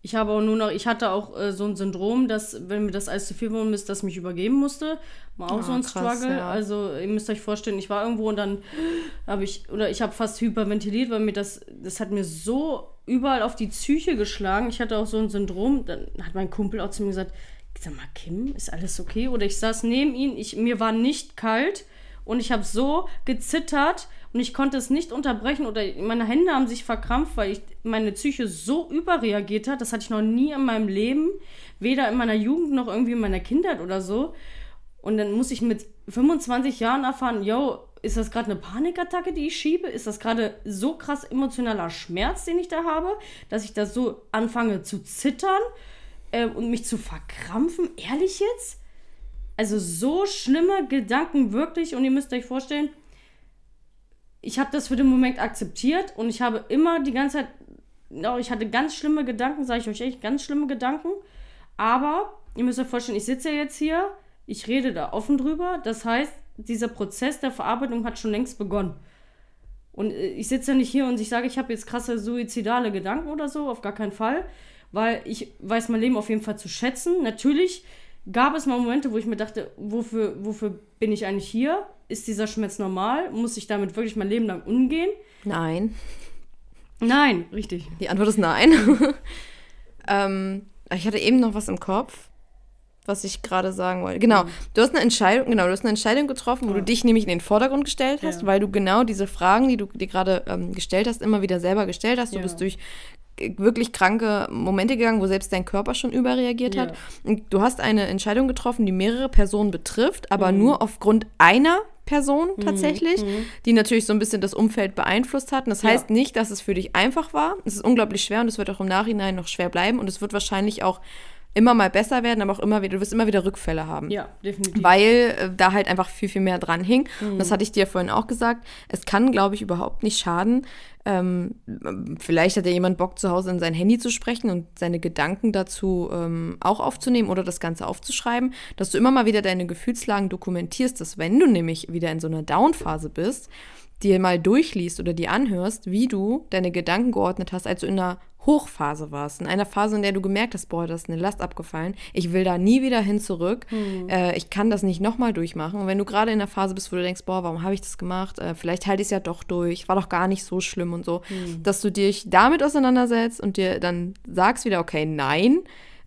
Ich habe auch nur noch, ich hatte auch äh, so ein Syndrom, dass, wenn mir das alles zu viel geworden ist, das mich übergeben musste. War auch Ah, so ein krass, Struggle. ja. Also, ihr müsst euch vorstellen, ich war irgendwo und dann habe ich, oder ich habe fast hyperventiliert, weil mir das, das hat mir so überall auf die Psyche geschlagen. Ich hatte auch so ein Syndrom. Dann hat mein Kumpel auch zu mir gesagt, sag mal, Kim, ist alles okay? Oder ich saß neben ihm, ich, mir war nicht kalt und ich habe so gezittert und ich konnte es nicht unterbrechen oder meine Hände haben sich verkrampft, weil ich meine Psyche so überreagiert hat. Das hatte ich noch nie in meinem Leben, weder in meiner Jugend noch irgendwie in meiner Kindheit oder so. Und dann muss ich mit 25 Jahren erfahren, yo, ist das gerade eine Panikattacke, die ich schiebe? Ist das gerade so krass emotionaler Schmerz, den ich da habe, dass ich da so anfange zu zittern äh, und mich zu verkrampfen? Ehrlich jetzt? Also so schlimme Gedanken wirklich. Und ihr müsst euch vorstellen, ich habe das für den Moment akzeptiert und ich habe immer die ganze Zeit, ja, ich hatte ganz schlimme Gedanken, sage ich euch echt, ganz schlimme Gedanken. Aber ihr müsst euch vorstellen, ich sitze ja jetzt hier, ich rede da offen drüber. Das heißt, dieser Prozess der Verarbeitung hat schon längst begonnen. Und äh, ich sitze ja nicht hier und ich sage, ich habe jetzt krasse suizidale Gedanken oder so, auf gar keinen Fall. Weil ich weiß mein Leben auf jeden Fall zu schätzen. Natürlich gab es mal Momente, wo ich mir dachte, wofür, wofür bin ich eigentlich hier? Ist dieser Schmerz normal? Muss ich damit wirklich mein Leben lang umgehen? Nein. Nein, richtig. Die Antwort ist nein. *laughs* ähm, ich hatte eben noch was im Kopf, was ich gerade sagen wollte. Genau, du hast eine Entscheidung, genau, du hast eine Entscheidung getroffen, wo du dich nämlich in den Vordergrund gestellt hast, Ja. weil du genau diese Fragen, die du dir gerade ähm, gestellt hast, immer wieder selber gestellt hast. Du Ja. bist durch wirklich kranke Momente gegangen, wo selbst dein Körper schon überreagiert hat. Ja. Und du hast eine Entscheidung getroffen, die mehrere Personen betrifft, aber Mhm. nur aufgrund einer Person tatsächlich, die natürlich so ein bisschen das Umfeld beeinflusst hat. Und das Ja. heißt nicht, dass es für dich einfach war. Es ist unglaublich schwer und es wird auch im Nachhinein noch schwer bleiben und es wird wahrscheinlich auch immer mal besser werden, aber auch immer wieder, du wirst immer wieder Rückfälle haben. Ja, definitiv. Weil äh, da halt einfach viel, viel mehr dran hing. Und Mhm. das hatte ich dir vorhin auch gesagt. Es kann, glaube ich, überhaupt nicht schaden. Ähm, vielleicht hat ja jemand Bock, zu Hause in sein Handy zu sprechen und seine Gedanken dazu ähm, auch aufzunehmen oder das Ganze aufzuschreiben, dass du immer mal wieder deine Gefühlslagen dokumentierst, dass wenn du nämlich wieder in so einer Down-Phase bist, dir mal durchliest oder dir anhörst, wie du deine Gedanken geordnet hast, als du in einer Hochphase warst. In einer Phase, in der du gemerkt hast, boah, da ist eine Last abgefallen. Ich will da nie wieder hin zurück. Äh, ich kann das nicht nochmal durchmachen. Und wenn du gerade in der Phase bist, wo du denkst, boah, warum habe ich das gemacht? Äh, vielleicht halte ich es ja doch durch. War doch gar nicht so schlimm und so. Dass du dich damit auseinandersetzt und dir dann sagst wieder, okay, nein.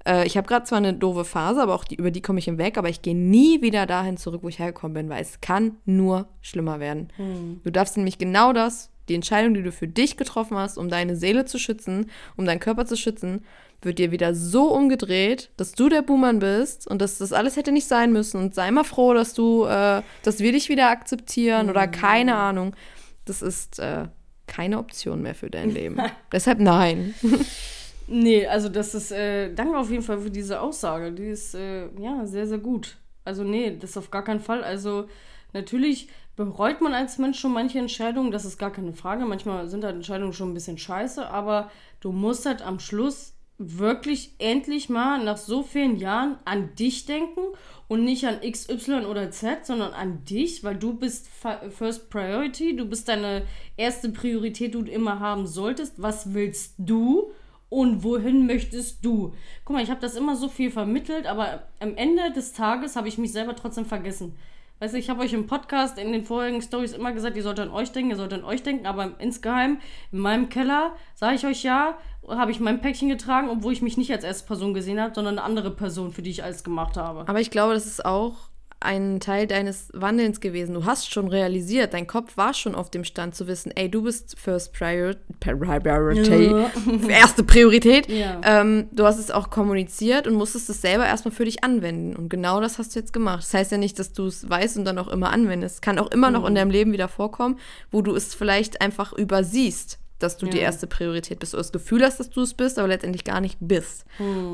Äh, ich habe gerade zwar eine doofe Phase, aber auch die, über die komme ich hinweg, aber ich gehe nie wieder dahin zurück, wo ich hergekommen bin, weil es kann nur schlimmer werden. Du darfst nämlich genau das, die Entscheidung, die du für dich getroffen hast, um deine Seele zu schützen, um deinen Körper zu schützen, wird dir wieder so umgedreht, dass du der Buhmann bist und dass das alles hätte nicht sein müssen. Und sei mal froh, dass du, äh, dass wir dich wieder akzeptieren oder keine Ahnung. Das ist äh, keine Option mehr für dein Leben. *laughs* Deshalb nein. *laughs* Nee, also das ist, äh, danke auf jeden Fall für diese Aussage. Die ist, äh, ja, sehr, sehr gut. Also nee, das auf gar keinen Fall. Also natürlich bereut man als Mensch schon manche Entscheidungen, das ist gar keine Frage. Manchmal sind halt Entscheidungen schon ein bisschen scheiße, aber du musst halt am Schluss wirklich endlich mal nach so vielen Jahren an dich denken und nicht an X, Y oder Z, sondern an dich, weil du bist First Priority, du bist deine erste Priorität, die du immer haben solltest. Was willst du? Und wohin möchtest du? Guck mal, ich habe das immer so viel vermittelt, aber am Ende des Tages habe ich mich selber trotzdem vergessen. Weißt du, ich habe euch im Podcast, in den vorherigen Stories immer gesagt, ihr sollt an euch denken, ihr sollt an euch denken, aber insgeheim, in meinem Keller, sage ich euch ja, habe ich mein Päckchen getragen, obwohl ich mich nicht als erste Person gesehen habe, sondern eine andere Person, für die ich alles gemacht habe. Aber ich glaube, das ist auch ein Teil deines Wandelns gewesen. Du hast schon realisiert, dein Kopf war schon auf dem Stand zu wissen, ey, du bist First Prior Priority, *laughs* erste Priorität. Ja. Ähm, du hast es auch kommuniziert und musstest es selber erstmal für dich anwenden. Und genau das hast du jetzt gemacht. Das heißt ja nicht, dass du es weißt und dann auch immer anwendest. Kann auch immer noch in deinem Leben wieder vorkommen, wo du es vielleicht einfach übersiehst dass du die Ja. erste Priorität bist. Du das Gefühl hast, dass du es bist, aber letztendlich gar nicht bist.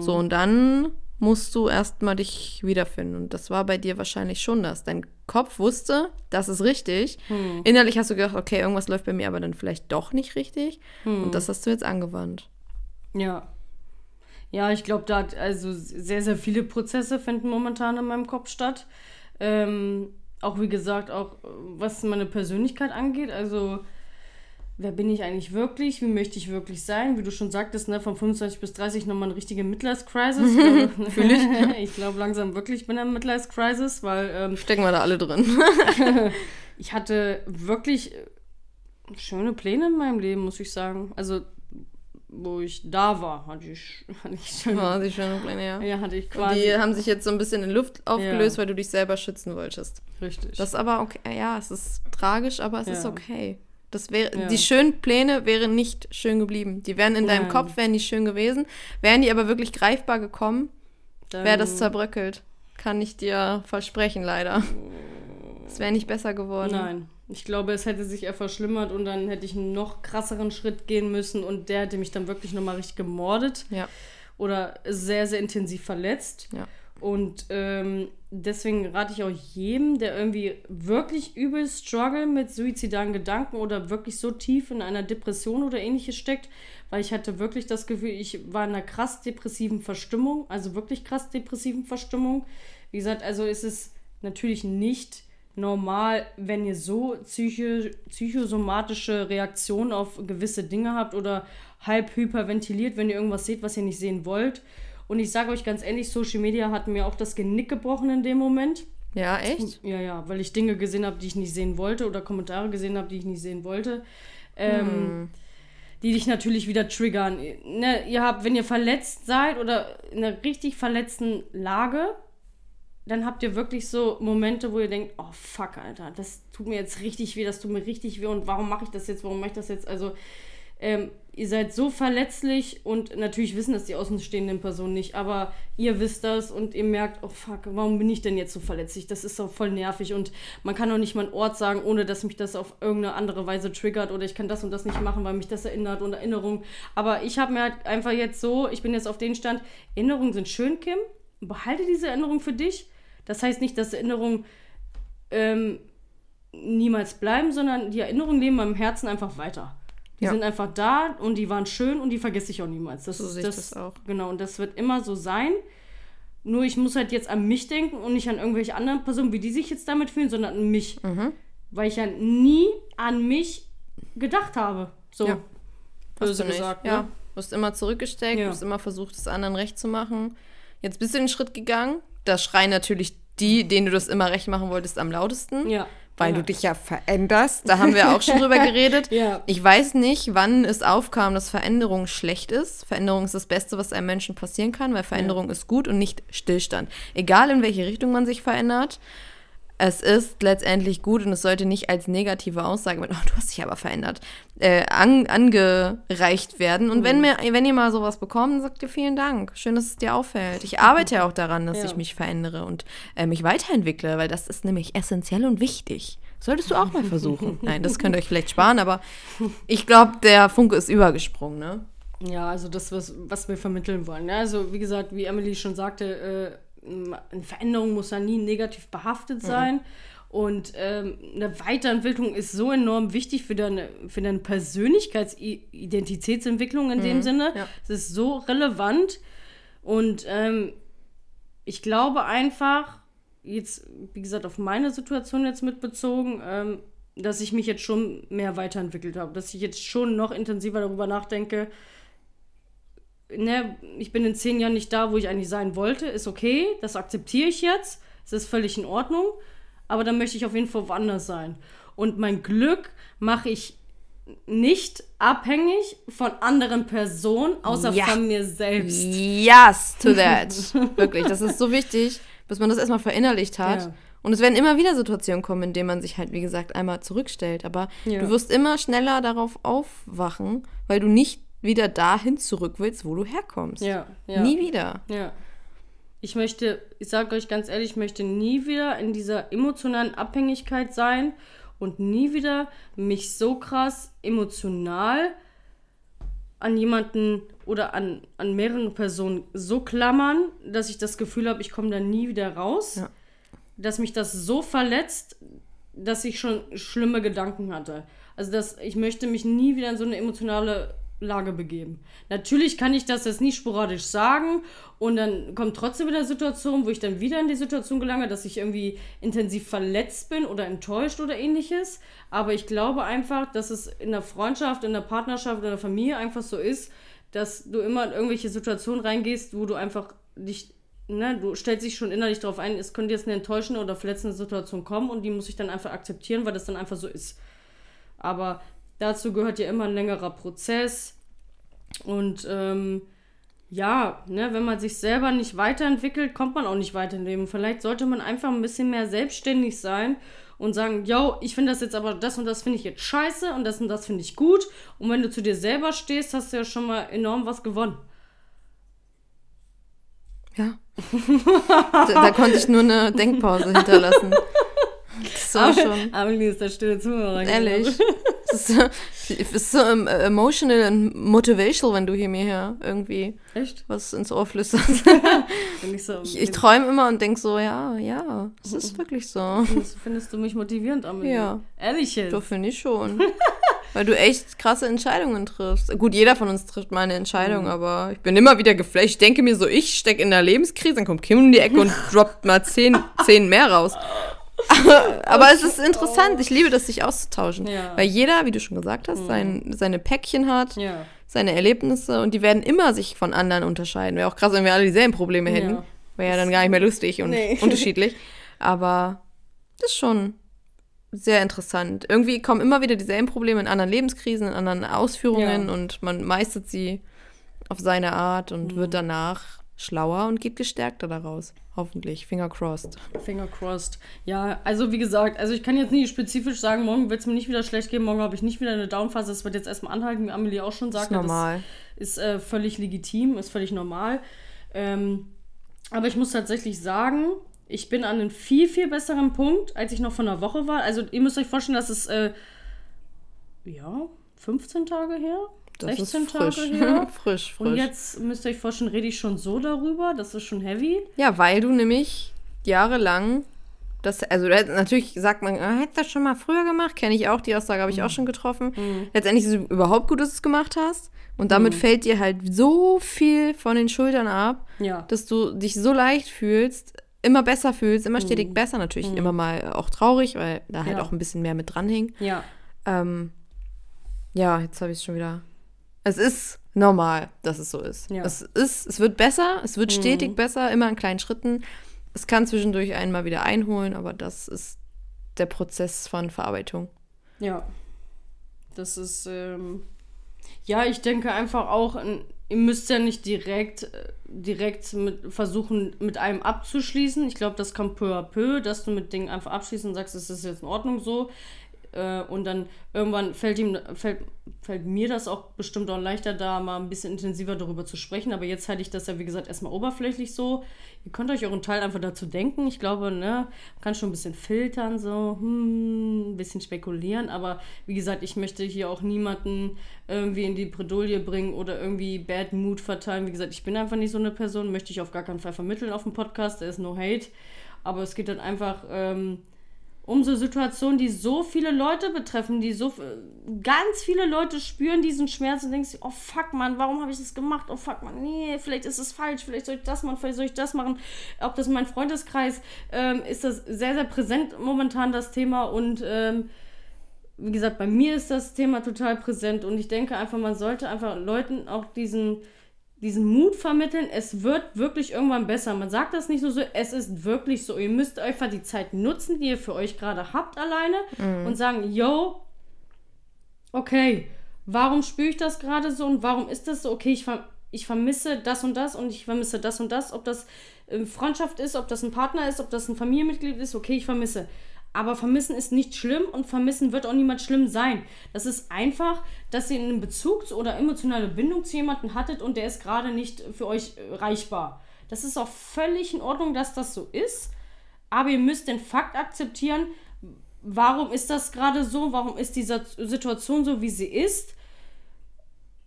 So, und dann musst du erstmal dich wiederfinden. Und das war bei dir wahrscheinlich schon das. Dein Kopf wusste, das ist richtig. Innerlich hast du gedacht, okay, irgendwas läuft bei mir aber dann vielleicht doch nicht richtig. Und das hast du jetzt angewandt. Ja. Ja, ich glaube, da hat also sehr, sehr viele Prozesse finden momentan in meinem Kopf statt. Ähm, auch wie gesagt, auch was meine Persönlichkeit angeht. Also wer bin ich eigentlich wirklich? Wie möchte ich wirklich sein? Wie du schon sagtest, ne, von 25 bis 30 nochmal eine richtige Midlife-Crisis. *laughs* Fühle ich. *laughs* ich glaube langsam wirklich, ich bin in Midlife-Crisis, weil. Ähm, Stecken wir da alle drin. *laughs* ich hatte wirklich schöne Pläne in meinem Leben, muss ich sagen. Also wo ich da war, hatte ich, hatte ich schöne, war die schöne Pläne, ja. Ja, hatte ich quasi. Und die haben sich jetzt so ein bisschen in Luft aufgelöst, ja. weil du dich selber schützen wolltest. Richtig. Das ist aber okay. Ja, es ist tragisch, aber es ja. ist okay. Das wäre, ja. die schönen Pläne wären nicht schön geblieben. Die wären in Nein. deinem Kopf, wären nicht schön gewesen. Wären die aber wirklich greifbar gekommen, wäre das zerbröckelt. Kann ich dir versprechen, leider. Es wäre nicht besser geworden. Nein. Ich glaube, es hätte sich eher verschlimmert und dann hätte ich einen noch krasseren Schritt gehen müssen und der hätte mich dann wirklich nochmal richtig gemordet. Ja. Oder sehr, sehr intensiv verletzt. Ja. Und ähm, deswegen rate ich auch jedem, der irgendwie wirklich übel struggle mit suizidalen Gedanken oder wirklich so tief in einer Depression oder ähnliches steckt, weil ich hatte wirklich das Gefühl, ich war in einer krass depressiven Verstimmung, also wirklich krass depressiven Verstimmung. Wie gesagt, also ist es natürlich nicht normal, wenn ihr so psycho psychosomatische Reaktionen auf gewisse Dinge habt oder halb hyperventiliert, wenn ihr irgendwas seht, was ihr nicht sehen wollt. Und ich sage euch ganz ehrlich, Social Media hat mir auch das Genick gebrochen in dem Moment. Ja, echt? Ja, ja, weil ich Dinge gesehen habe, die ich nicht sehen wollte oder Kommentare gesehen habe, die ich nicht sehen wollte. Ähm, hm. Die dich natürlich wieder triggern. Ne, ihr habt, wenn ihr verletzt seid oder in einer richtig verletzten Lage, dann habt ihr wirklich so Momente, wo ihr denkt, oh fuck, Alter, das tut mir jetzt richtig weh, das tut mir richtig weh und warum mache ich das jetzt, warum mache ich das jetzt? Also, ähm, ihr seid so verletzlich und natürlich wissen das die außenstehenden Personen nicht, aber ihr wisst das und ihr merkt, oh fuck, warum bin ich denn jetzt so verletzlich? Das ist doch voll nervig und man kann auch nicht mal ein Ort sagen, ohne dass mich das auf irgendeine andere Weise triggert oder ich kann das und das nicht machen, weil mich das erinnert und Erinnerung. Aber ich habe mir halt einfach jetzt so, ich bin jetzt auf den Stand, Erinnerungen sind schön, Kim, behalte diese Erinnerung für dich das heißt nicht, dass Erinnerungen ähm, niemals bleiben, sondern die Erinnerungen leben meinem Herzen einfach weiter. Die ja. sind einfach da und die waren schön und die vergesse ich auch niemals. Das so sehe das, das auch. Genau, und das wird immer so sein. Nur ich muss halt jetzt an mich denken und nicht an irgendwelche anderen Personen, wie die sich jetzt damit fühlen, sondern an mich. Mhm. Weil ich ja nie an mich gedacht habe. So. Ja. Böse gesagt. Ja. Ne? Du hast immer zurückgesteckt, ja. du hast immer versucht, es anderen recht zu machen. Jetzt bist du den Schritt gegangen, da schreien natürlich die, denen du das immer recht machen wolltest, am lautesten. Ja. Weil ja. du dich ja veränderst. Da haben wir auch schon drüber *laughs* geredet. ja. Ich weiß nicht, wann es aufkam, dass Veränderung schlecht ist. Veränderung ist das Beste, was einem Menschen passieren kann, weil Veränderung ja. ist gut und nicht Stillstand. Egal in welche Richtung man sich verändert es ist letztendlich gut und es sollte nicht als negative Aussage mit, *laughs* oh, du hast dich aber verändert, äh, an, angereicht werden. Und mhm. wenn, mir, wenn ihr mal sowas bekommt, sagt ihr vielen Dank. Schön, dass es dir auffällt. Ich arbeite ja auch daran, dass ja. ich mich verändere und äh, mich weiterentwickle, weil das ist nämlich essentiell und wichtig. Solltest du auch mal versuchen. *laughs* Nein, das könnt ihr euch vielleicht sparen, aber ich glaube, der Funke ist übergesprungen, ne? Ja, also das, was, was wir vermitteln wollen. Ja, also wie gesagt, wie Emily schon sagte, äh, eine Veränderung muss ja nie negativ behaftet mhm. sein. Mhm. Und ähm, eine Weiterentwicklung ist so enorm wichtig für deine, für deine Persönlichkeitsidentitätsentwicklung in mhm. dem Sinne. Ja. Es ist so relevant. Und ähm, ich glaube einfach, jetzt, wie gesagt, auf meine Situation jetzt mitbezogen, ähm, dass ich mich jetzt schon mehr weiterentwickelt habe. Dass ich jetzt schon noch intensiver darüber nachdenke, ne, ich bin in zehn Jahren nicht da, wo ich eigentlich sein wollte, ist okay, das akzeptiere ich jetzt, es ist völlig in Ordnung, aber dann möchte ich auf jeden Fall woanders sein. Und mein Glück mache ich nicht abhängig von anderen Personen, außer ja. von mir selbst. Yes to *laughs* that. Wirklich, das ist so wichtig, bis man das erstmal verinnerlicht hat. Ja. Und es werden immer wieder Situationen kommen, in denen man sich halt, wie gesagt, einmal zurückstellt. Aber ja. du wirst immer schneller darauf aufwachen, weil du nicht wieder dahin zurück willst, wo du herkommst. Ja, ja. Nie wieder. Ja. Ich möchte, ich sage euch ganz ehrlich, ich möchte nie wieder in dieser emotionalen Abhängigkeit sein und nie wieder mich so krass emotional an jemanden oder an, an mehreren Personen so klammern, dass ich das Gefühl habe, ich komme da nie wieder raus. Ja. Dass mich das so verletzt, dass ich schon schlimme Gedanken hatte. Also dass ich möchte mich nie wieder in so eine emotionale Lage begeben. Natürlich kann ich das jetzt nicht sporadisch sagen und dann kommt trotzdem wieder eine Situation, wo ich dann wieder in die Situation gelange, dass ich irgendwie intensiv verletzt bin oder enttäuscht oder ähnliches. Aber ich glaube einfach, dass es in der Freundschaft, in der Partnerschaft oder in der Familie einfach so ist, dass du immer in irgendwelche Situationen reingehst, wo du einfach dich, ne, du stellst dich schon innerlich darauf ein, es könnte jetzt eine enttäuschende oder verletzende Situation kommen und die muss ich dann einfach akzeptieren, weil das dann einfach so ist. Aber dazu gehört ja immer ein längerer Prozess. Und ähm, ja, ne, wenn man sich selber nicht weiterentwickelt, kommt man auch nicht weiter im Leben. Vielleicht sollte man einfach ein bisschen mehr selbstständig sein und sagen, yo, ich finde das jetzt aber, das und das finde ich jetzt scheiße und das und das finde ich gut. Und wenn du zu dir selber stehst, hast du ja schon mal enorm was gewonnen. Ja. da, da konnte ich nur eine Denkpause hinterlassen. *laughs* Das war schon. Amelie ist der stille Zuhörer. Ehrlich. Es ist, es ist so emotional und motivational, wenn du hier mir hier irgendwie Echt? was ins Ohr flüsterst. *laughs* ich so, ich, ich träume immer und denke so, ja, ja, es ist wirklich so. Findest, findest du mich motivierend, Amelie? Ja. Ehrlich jetzt? Doch, finde ich schon. *laughs* Weil du echt krasse Entscheidungen triffst. Gut, jeder von uns trifft mal eine Entscheidung, mhm. aber ich bin immer wieder geflasht. Ich denke mir so, ich stecke in der Lebenskrise, dann kommt Kim um die Ecke und *laughs* droppt mal zehn, zehn mehr raus. *laughs* aber es ist interessant. Ich liebe das, sich auszutauschen. Ja. Weil jeder, wie du schon gesagt hast, sein, seine Päckchen hat, ja. seine Erlebnisse und die werden immer sich von anderen unterscheiden. Wäre auch krass, wenn wir alle dieselben Probleme hätten. Ja. Wäre ja dann gar nicht mehr lustig und Nee. *laughs* unterschiedlich. Aber das ist schon sehr interessant. Irgendwie kommen immer wieder dieselben Probleme in anderen Lebenskrisen, in anderen Ausführungen und man meistert sie auf seine Art und Mhm. wird danach schlauer und geht gestärkter daraus. Hoffentlich. Finger crossed. Finger crossed. Ja, also wie gesagt, also ich kann jetzt nicht spezifisch sagen, morgen wird es mir nicht wieder schlecht gehen, morgen habe ich nicht wieder eine Downphase. Das wird jetzt erstmal anhalten, wie Amelie auch schon Das ist sagte. normal. Das ist äh, völlig legitim, ist völlig normal. Ähm, aber ich muss tatsächlich sagen, ich bin an einem viel, viel besseren Punkt, als ich noch vor einer Woche war. Also ihr müsst euch vorstellen, dass es, äh, ja, 15 Tage her? Das 16 ist frisch. Tage her. frisch, *laughs* frisch. Und jetzt müsst ihr euch vorstellen, rede ich schon so darüber. Das ist schon heavy. Ja, weil du nämlich jahrelang das, also natürlich sagt man, ah, hättest das schon mal früher gemacht, kenne ich auch, die Aussage habe ich auch schon getroffen. Letztendlich ist es überhaupt gut, dass du es gemacht hast. Und damit fällt dir halt so viel von den Schultern ab, Ja. dass du dich so leicht fühlst, immer besser fühlst, immer stetig besser. Natürlich immer mal auch traurig, weil da halt Ja. auch ein bisschen mehr mit dranhing. Ja. Ähm, ja, jetzt habe ich es schon wieder. Es ist normal, dass es so ist. Ja. Es ist, es wird besser, es wird stetig besser, immer in kleinen Schritten. Es kann zwischendurch einen mal wieder einholen, aber das ist der Prozess von Verarbeitung. Ja. Das ist, ähm, ja, ich denke einfach auch, ihr müsst ja nicht direkt, äh, direkt mit, versuchen, mit einem abzuschließen. Ich glaube, das kommt peu à peu, dass du mit Dingen einfach abschließt und sagst, es ist jetzt in Ordnung so. Äh, und dann irgendwann fällt ihm, fällt, fällt mir das auch bestimmt auch leichter, da mal ein bisschen intensiver darüber zu sprechen. Aber jetzt halte ich das ja, wie gesagt, erstmal oberflächlich so. Ihr könnt euch euren Teil einfach dazu denken. Ich glaube, ne, man kann schon ein bisschen filtern, so, hm, ein bisschen spekulieren. Aber wie gesagt, ich möchte hier auch niemanden irgendwie in die Bredouille bringen oder irgendwie Bad Mood verteilen. Wie gesagt, ich bin einfach nicht so eine Person, möchte ich auf gar keinen Fall vermitteln auf dem Podcast. Da ist no hate. Aber es geht dann einfach ähm, um so Situationen, die so viele Leute betreffen, die so ganz viele Leute spüren diesen Schmerz und denken sich, oh fuck man, warum habe ich das gemacht? Oh fuck man, nee, vielleicht ist es falsch, vielleicht soll ich das machen, vielleicht soll ich das machen. Ob das mein Freundeskreis ähm, ist das sehr, sehr präsent momentan das Thema und ähm, wie gesagt, bei mir ist das Thema total präsent und ich denke einfach, man sollte einfach Leuten auch diesen, diesen Mut vermitteln, es wird wirklich irgendwann besser. Man sagt das nicht nur so, es ist wirklich so. Ihr müsst einfach die Zeit nutzen, die ihr für euch gerade habt alleine und sagen, yo, okay, warum spüre ich das gerade so und warum ist das so? Okay, ich, ver ich vermisse das und das und ich vermisse das und das. Ob das ähm, Freundschaft ist, ob das ein Partner ist, ob das ein Familienmitglied ist, okay, ich vermisse. Aber vermissen ist nicht schlimm und vermissen wird auch niemand schlimm sein. Das ist einfach, dass ihr einen Bezug zu- oder emotionale Bindung zu jemandem hattet und der ist gerade nicht für euch äh, reichbar. Das ist auch völlig in Ordnung, dass das so ist. Aber ihr müsst den Fakt akzeptieren, warum ist das gerade so? Warum ist diese Situation so, wie sie ist?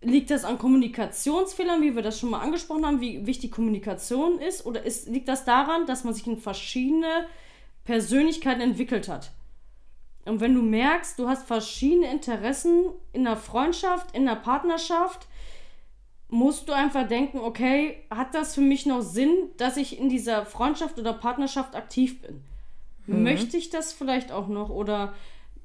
Liegt das an Kommunikationsfehlern, wie wir das schon mal angesprochen haben, wie wichtig Kommunikation ist? Oder ist, liegt das daran, dass man sich in verschiedene Persönlichkeiten entwickelt hat? Und wenn du merkst, du hast verschiedene Interessen in der Freundschaft, in der Partnerschaft, musst du einfach denken, okay, hat das für mich noch Sinn, dass ich in dieser Freundschaft oder Partnerschaft aktiv bin? Mhm. Möchte ich das vielleicht auch noch oder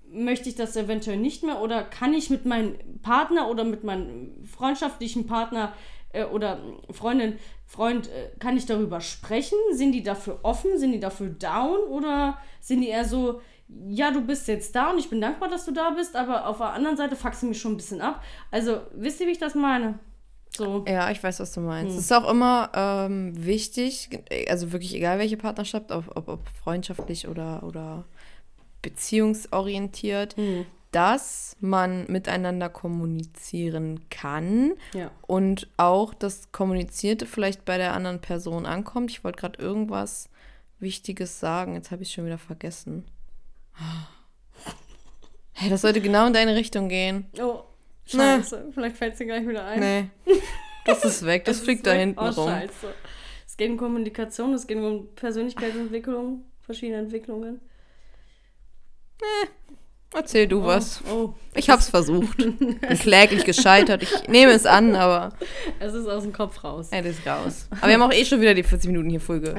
möchte ich das eventuell nicht mehr oder kann ich mit meinem Partner oder mit meinem freundschaftlichen Partner äh, oder Freundin, Freund, äh, kann ich darüber sprechen? Sind die dafür offen? Sind die dafür down oder sind die eher so, ja, du bist jetzt da und ich bin dankbar, dass du da bist, aber auf der anderen Seite fuckst du mich schon ein bisschen ab. Also, wisst ihr, wie ich das meine? So. Ja, ich weiß, was du meinst. Hm. Es ist auch immer ähm, wichtig, also wirklich egal welche Partnerschaft, ob, ob, ob freundschaftlich oder, oder beziehungsorientiert, hm. Dass man miteinander kommunizieren kann ja. und auch das Kommunizierte vielleicht bei der anderen Person ankommt. Ich wollte gerade irgendwas Wichtiges sagen, jetzt habe ich es schon wieder vergessen. *gasps* Hey, das sollte genau in deine Richtung gehen. Oh, scheiße. Nee. Vielleicht fällt es dir gleich wieder ein. Nee. Das ist weg, das, *laughs* das fliegt da hinten oh, rum. Scheiße. Es geht um Kommunikation, es geht um Persönlichkeitsentwicklung, verschiedene Entwicklungen. Nee, Erzähl du oh, was. Oh, ich hab's versucht. Bin kläglich gescheitert. Ich nehme es an, aber. *laughs* Es ist aus dem Kopf raus. Es ist raus. Aber wir haben auch eh schon wieder die 40 Minuten hier Folge.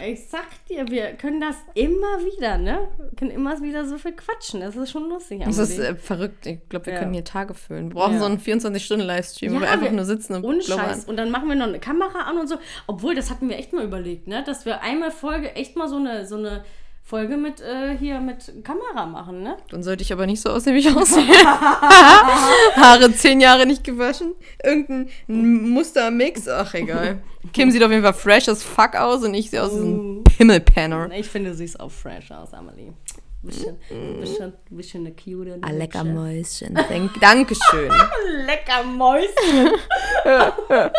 Ey, ich sag dir, wir können das immer wieder, ne? Wir können immer wieder so viel quatschen. Das ist schon lustig. Das ist äh, verrückt. Ich glaube, wir ja. können hier Tage füllen. Wir brauchen ja. so einen 24-Stunden-Livestream, ja, wo wir einfach nur sitzen und Ohne Scheiß. Und dann machen wir noch eine Kamera an und so. Obwohl, das hatten wir echt mal überlegt, ne? Dass wir einmal Folge echt mal so eine, so eine Folge mit äh, hier mit Kamera machen, ne? Dann sollte ich aber nicht so aussehen, wie ich aussehe. *laughs* Haare zehn Jahre nicht gewaschen. Irgendein Mustermix. Ach, egal. Kim sieht auf jeden Fall fresh as fuck aus und ich sehe aus wie ein uh. Pimmelpanner. Ich finde, du siehst auch fresh aus, Amelie. Bisschen, bisschen, bisschen eine cute. Ah, lecker Mäuschen. Dank, Dankeschön. *laughs* lecker Mäuschen. *laughs*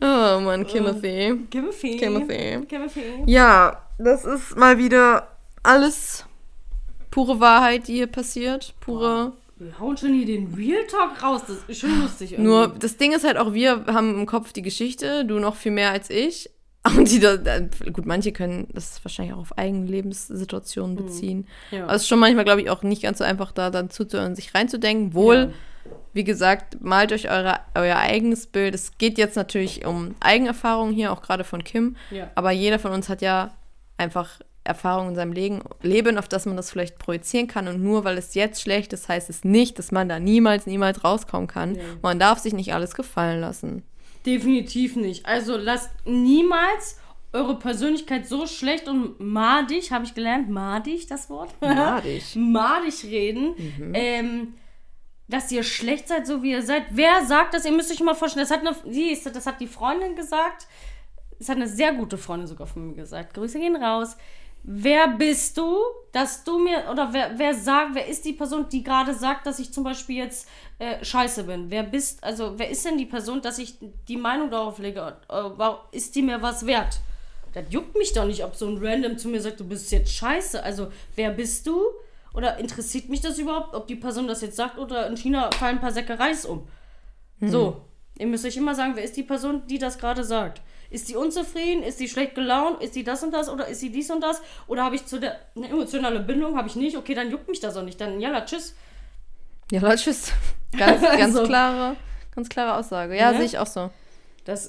oh Mann, Timothy. Timothy. Timothy. Timothy. Ja, das ist mal wieder alles pure Wahrheit, die hier passiert. Pure. Wir hauen schon hier den Real Talk raus. Das ist schon lustig. Irgendwie. Nur das Ding ist halt auch, wir haben im Kopf die Geschichte, du noch viel mehr als ich. *laughs* Und die da, gut, manche können das wahrscheinlich auch auf eigene Lebenssituationen hm. beziehen. Ja. Aber es ist schon manchmal, glaube ich, auch nicht ganz so einfach, da dann zuzuhören, sich reinzudenken. Wohl, ja. wie gesagt, malt euch eure, euer eigenes Bild. Es geht jetzt natürlich um Eigenerfahrungen hier, auch gerade von Kim. Ja. Aber jeder von uns hat ja einfach Erfahrungen in seinem Leben, Leben, auf das man das vielleicht projizieren kann. Und nur weil es jetzt schlecht ist, heißt es nicht, dass man da niemals, niemals rauskommen kann. Man darf sich nicht alles gefallen lassen. Definitiv nicht. Also lasst niemals eure Persönlichkeit so schlecht und madig, habe ich gelernt, madig das Wort? *laughs* Madig. madig reden. Mhm. Ähm, dass ihr schlecht seid, so wie ihr seid. Wer sagt das? Ihr müsst euch mal vorstellen, das hat, eine, die, das hat die Freundin gesagt. Das hat eine sehr gute Freundin sogar von mir gesagt. Grüße gehen raus. Wer bist du, dass du mir, oder wer, wer sagt, wer ist die Person, die gerade sagt, dass ich zum Beispiel jetzt äh, scheiße bin? Wer bist, also wer ist denn die Person, dass ich die Meinung darauf lege, äh, ist die mir was wert? Das juckt mich doch nicht, ob so ein Random zu mir sagt, du bist jetzt scheiße. Also, wer bist du? Oder interessiert mich das überhaupt, ob die Person das jetzt sagt oder in China fallen ein paar Säcke Reis um? Mhm. So, ihr müsst euch immer sagen, wer ist die Person, die das gerade sagt? Ist die unzufrieden? Ist die schlecht gelaunt? Ist die das und das? Oder ist sie dies und das? Oder habe ich zu der eine emotionale Bindung? Habe ich nicht? Okay, dann juckt mich das auch nicht. Dann, ja, tschüss. Ja, tschüss. *laughs* Ganz, *laughs* ganz, also. klare, ganz klare Aussage. Ja, ja. sehe ich auch so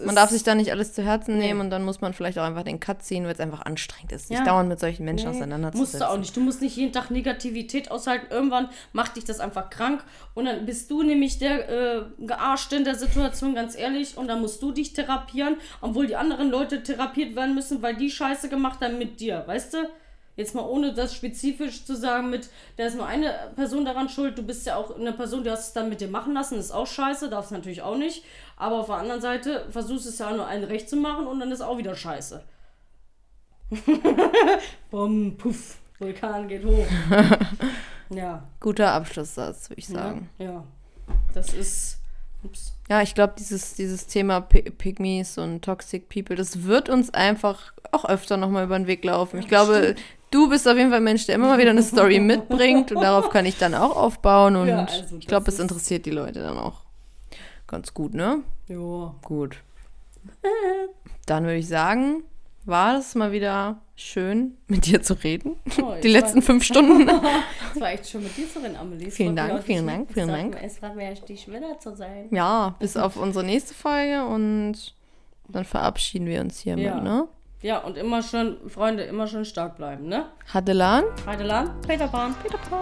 man darf sich da nicht alles zu Herzen nehmen und dann muss man vielleicht auch einfach den Cut ziehen, weil es einfach anstrengend ist, sich ja. dauernd mit solchen Menschen nee, auseinanderzusetzen. Musst du auch nicht. Du musst nicht jeden Tag Negativität aushalten. Irgendwann macht dich das einfach krank und dann bist du nämlich der äh, Gearschte in der Situation, ganz ehrlich, und dann musst du dich therapieren, obwohl die anderen Leute therapiert werden müssen, weil die Scheiße gemacht haben mit dir, weißt du? Jetzt mal ohne das spezifisch zu sagen mit, da ist nur eine Person daran schuld, du bist ja auch eine Person, die hast es dann mit dir machen lassen, ist auch scheiße, darfst natürlich auch nicht. Aber auf der anderen Seite versuchst es ja nur ein Recht zu machen und dann ist auch wieder scheiße. *laughs* Bumm, puff, Vulkan geht hoch. *laughs* ja. Guter Abschlusssatz, würde ich sagen. Ja, ja. das ist. Ups. Ja, ich glaube, dieses, dieses Thema Pygmies und Toxic People, das wird uns einfach auch öfter nochmal über den Weg laufen. Ich glaube. Du bist auf jeden Fall ein Mensch, der immer mal wieder eine Story *laughs* mitbringt und darauf kann ich dann auch aufbauen und ja, also ich glaube, es interessiert die Leute dann auch ganz gut, ne? Ja. Gut. Dann würde ich sagen, war das mal wieder schön, mit dir zu reden. Oh, Die letzten fünf Stunden. *laughs* Es war echt schön mit dir zu reden, Amelie. Es Vielen Dank, vielen Dank, vielen es Dank. mir- Es war mir richtig wieder zu sein. Ja, bis auf unsere nächste Folge und dann verabschieden wir uns hiermit, Ja. ne? Ja, und immer schön, Freunde, immer schön stark bleiben, ne? Hadelan. Heidelan, Peter Pan. Peter Pan.